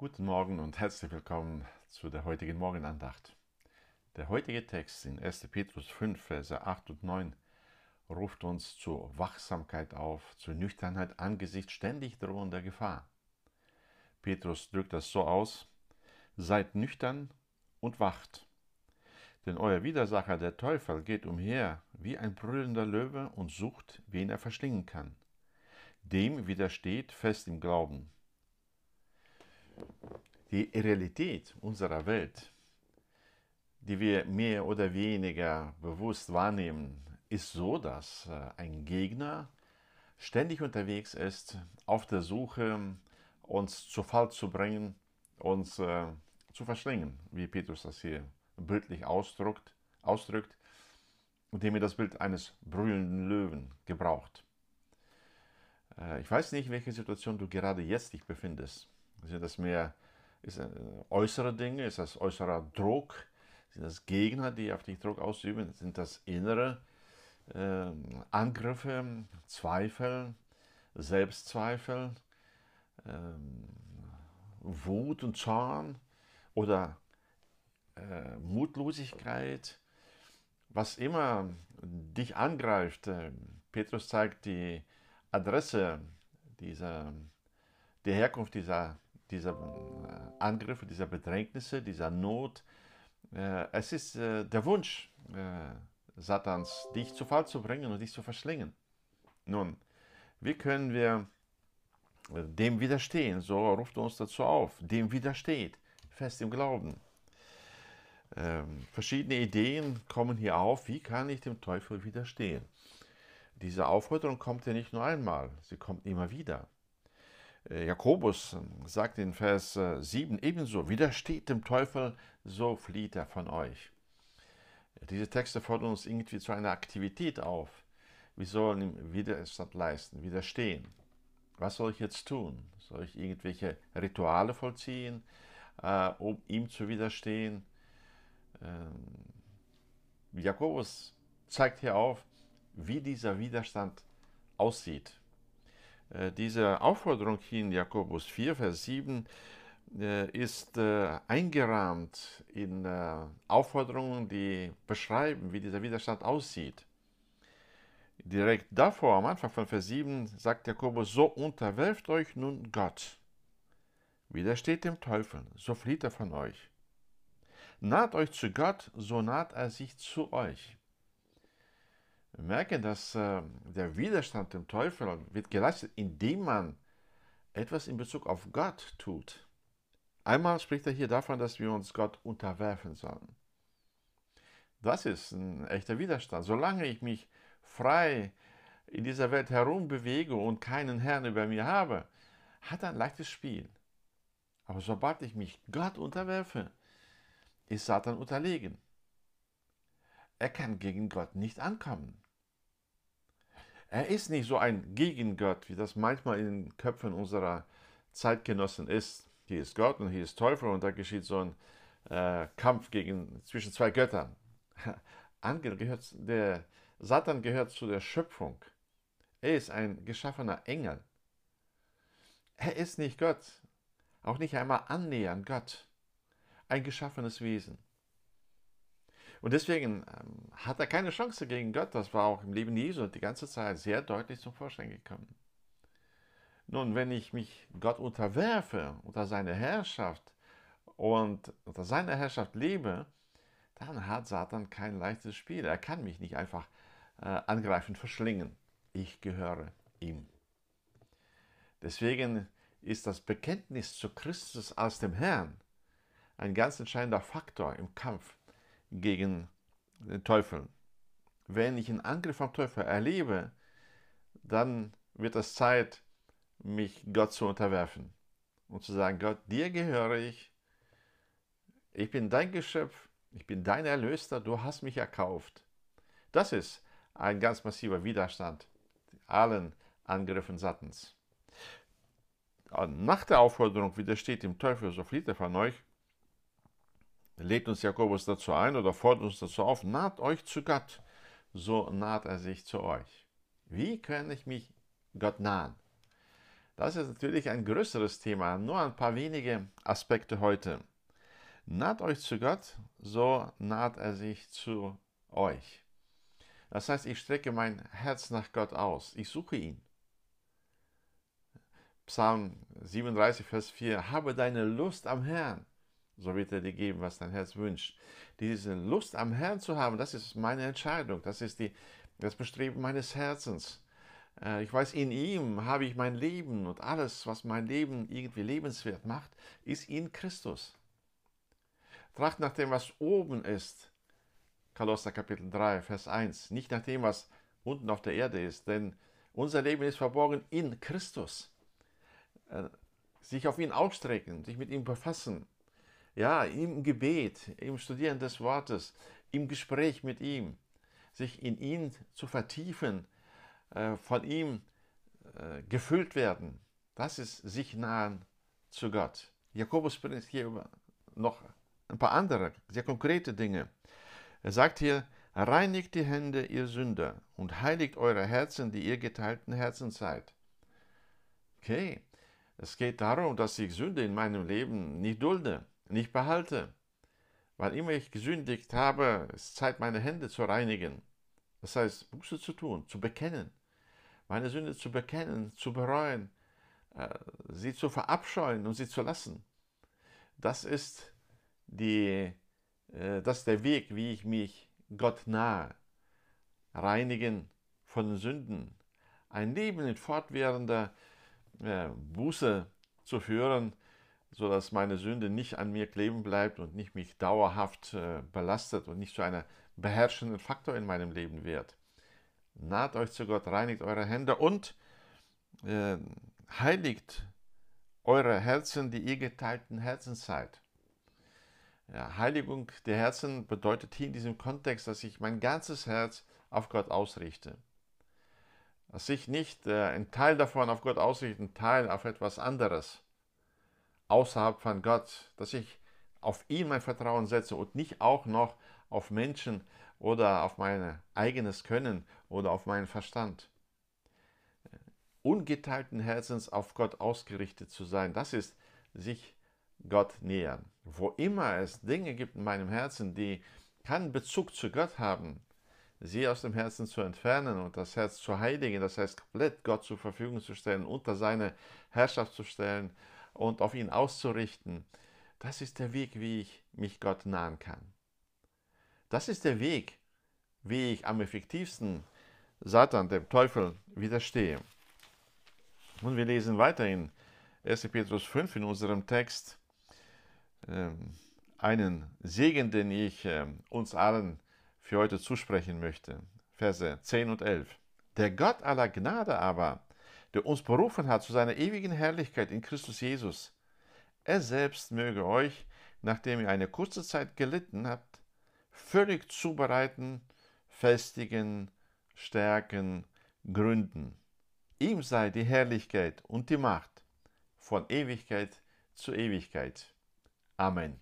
Guten Morgen und herzlich willkommen zu der heutigen Morgenandacht. Der heutige Text in 1. Petrus 5, Verse 8 und 9 ruft uns zur Wachsamkeit auf, zur Nüchternheit angesichts ständig drohender Gefahr. Petrus drückt das so aus, seid nüchtern und wacht. Denn euer Widersacher, der Teufel, geht umher wie ein brüllender Löwe und sucht, wen er verschlingen kann. Dem widersteht fest im Glauben die Realität unserer Welt, die wir mehr oder weniger bewusst wahrnehmen, ist so, dass äh, ein Gegner ständig unterwegs ist, auf der Suche, uns zu Fall zu bringen, uns äh, zu verschlingen, wie Petrus das hier bildlich ausdrückt, ausdrückt, indem er das Bild eines brüllenden Löwen gebraucht. Äh, ich weiß nicht, in welcher Situation du gerade jetzt dich befindest. Sind das mehr ist das äußere Dinge? Ist das äußerer Druck? Sind das Gegner, die auf dich Druck ausüben? Sind das innere äh, Angriffe, Zweifel, Selbstzweifel, äh, Wut und Zorn oder äh, Mutlosigkeit? Was immer dich angreift, äh, Petrus zeigt die Adresse dieser, die Herkunft dieser dieser äh, Angriffe, dieser Bedrängnisse, dieser Not. Äh, es ist äh, der Wunsch Satans, dich zu Fall zu bringen und dich zu verschlingen. Nun, wie können wir dem widerstehen? So ruft uns dazu auf. Dem widersteht, fest im Glauben. Ähm, verschiedene Ideen kommen hier auf, wie kann ich dem Teufel widerstehen. Diese Aufforderung kommt ja nicht nur einmal, sie kommt immer wieder. Äh, Jakobus ähm, sagt in Vers 7 äh, ebenso, widersteht dem Teufel, so flieht er von euch. Diese Texte fordern uns irgendwie zu einer Aktivität auf. Wir sollen ihm Widerstand leisten, widerstehen. Was soll ich jetzt tun? Soll ich irgendwelche Rituale vollziehen, äh, um ihm zu widerstehen? Ähm, Jakobus zeigt hier auf, wie dieser Widerstand aussieht. Äh, diese Aufforderung hier in Jakobus 4, Vers 7 äh, ist äh, eingerahmt in Aufforderungen, die beschreiben, wie dieser Widerstand aussieht. Direkt davor, am Anfang von Vers 7, sagt Jakobus, so unterwerft euch nun Gott. Widersteht dem Teufel, so flieht er von euch. Naht euch zu Gott, so naht er sich zu euch. Merken, dass äh, der Widerstand dem Teufel wird geleistet, indem man etwas in Bezug auf Gott tut. Einmal spricht er hier davon, dass wir uns Gott unterwerfen sollen. Das ist ein echter Widerstand. Solange ich mich frei in dieser Welt herumbewege und keinen Herrn über mir habe, hat er ein leichtes Spiel. Aber sobald ich mich Gott unterwerfe, ist Satan unterlegen. Er kann gegen Gott nicht ankommen. Er ist nicht so ein Gegengott, wie das manchmal in den Köpfen unserer Zeitgenossen ist. Hier ist Gott und hier ist Teufel und da geschieht so ein äh, Kampf gegen, zwischen zwei Göttern. Angel gehört, der Satan gehört zu der Schöpfung. Er ist ein geschaffener Engel. Er ist nicht Gott, auch nicht einmal annähernd Gott. Ein geschaffenes Wesen. Und deswegen ähm, hat er keine Chance gegen Gott. Das war auch im Leben Jesu die ganze Zeit sehr deutlich zum Vorschein gekommen. Nun, wenn ich mich Gott unterwerfe, unter seine Herrschaft und unter seiner Herrschaft lebe, dann hat Satan kein leichtes Spiel. Er kann mich nicht einfach äh, angreifen, verschlingen. Ich gehöre ihm. Deswegen ist das Bekenntnis zu Christus als dem Herrn ein ganz entscheidender Faktor im Kampf gegen den Teufel. Wenn ich einen Angriff vom Teufel erlebe, dann wird es Zeit, mich Gott zu unterwerfen und zu sagen, Gott, dir gehöre ich, ich bin dein Geschöpf, ich bin dein Erlöster, du hast mich erkauft. Das ist ein ganz massiver Widerstand allen Angriffen Satans. Nach der Aufforderung widersteht dem Teufel, so flieht er von euch, lädt uns Jakobus dazu ein oder fordert uns dazu auf, naht euch zu Gott, so naht er sich zu euch. Wie kann ich mich Gott nahen? Das ist natürlich ein größeres Thema, nur ein paar wenige Aspekte heute. Naht euch zu Gott, so naht er sich zu euch. Das heißt, ich strecke mein Herz nach Gott aus, ich suche ihn. Psalm 37, Vers 4, habe deine Lust am Herrn, so wird er dir geben, was dein Herz wünscht. Diese Lust am Herrn zu haben, das ist meine Entscheidung, das ist die, das Bestreben meines Herzens. Äh, ich weiß, in ihm habe ich mein Leben und alles, was mein Leben irgendwie lebenswert macht, ist in Christus. Tracht nach dem, was oben ist. Kolosser Kapitel 3, Vers 1. Nicht nach dem, was unten auf der Erde ist, denn unser Leben ist verborgen in Christus. Äh, sich auf ihn ausstrecken, sich mit ihm befassen. Ja, im Gebet, im Studieren des Wortes, im Gespräch mit ihm, sich in ihn zu vertiefen, äh, von ihm äh, gefüllt werden. Das ist sich nahen zu Gott. Jakobus bringt hier noch ein paar andere, sehr konkrete Dinge. Er sagt hier, reinigt die Hände, ihr Sünder, und heiligt eure Herzen, die ihr geteilten Herzen seid. Okay, es geht darum, dass ich Sünde in meinem Leben nicht dulde, nicht behalte. Wann immer ich gesündigt habe, ist Zeit, meine Hände zu reinigen. Das heißt, Buße zu tun, zu bekennen meine Sünde zu bekennen, zu bereuen, äh, sie zu verabscheuen und sie zu lassen. Das ist, die, äh, das ist der Weg, wie ich mich Gott nahe, reinigen von den Sünden, ein Leben in fortwährender äh, Buße zu führen, sodass meine Sünde nicht an mir kleben bleibt und nicht mich dauerhaft belastet und nicht zu einem beherrschenden Faktor in meinem Leben wird naht euch zu Gott, reinigt eure Hände und äh, heiligt eure Herzen, die ihr geteilten Herzen seid. Ja, Heiligung der Herzen bedeutet hier in diesem Kontext, dass ich mein ganzes Herz auf Gott ausrichte. Dass ich nicht äh, einen Teil davon auf Gott ausrichte, einen Teil auf etwas anderes, außerhalb von Gott, dass ich auf ihn mein Vertrauen setze und nicht auch noch auf Menschen oder auf mein eigenes Können oder auf meinen Verstand. Ungeteilten Herzens auf Gott ausgerichtet zu sein, das ist sich Gott nähern. Wo immer es Dinge gibt in meinem Herzen, die keinen Bezug zu Gott haben, sie aus dem Herzen zu entfernen und das Herz zu heiligen, das heißt komplett Gott zur Verfügung zu stellen, unter seine Herrschaft zu stellen und auf ihn auszurichten, das ist der Weg, wie ich mich Gott nahen kann. Das ist der Weg, wie ich am effektivsten Satan, dem Teufel, widerstehe. Und wir lesen weiter in 1. Petrus 5 in unserem Text ähm, einen Segen, den ich ähm, uns allen für heute zusprechen möchte. Verse 10 und 11. Der Gott aller Gnade aber, der uns berufen hat zu seiner ewigen Herrlichkeit in Christus Jesus, er selbst möge euch, nachdem ihr eine kurze Zeit gelitten habt, völlig zubereiten, festigen, stärken, gründen. Ihm sei die Herrlichkeit und die Macht von Ewigkeit zu Ewigkeit. Amen.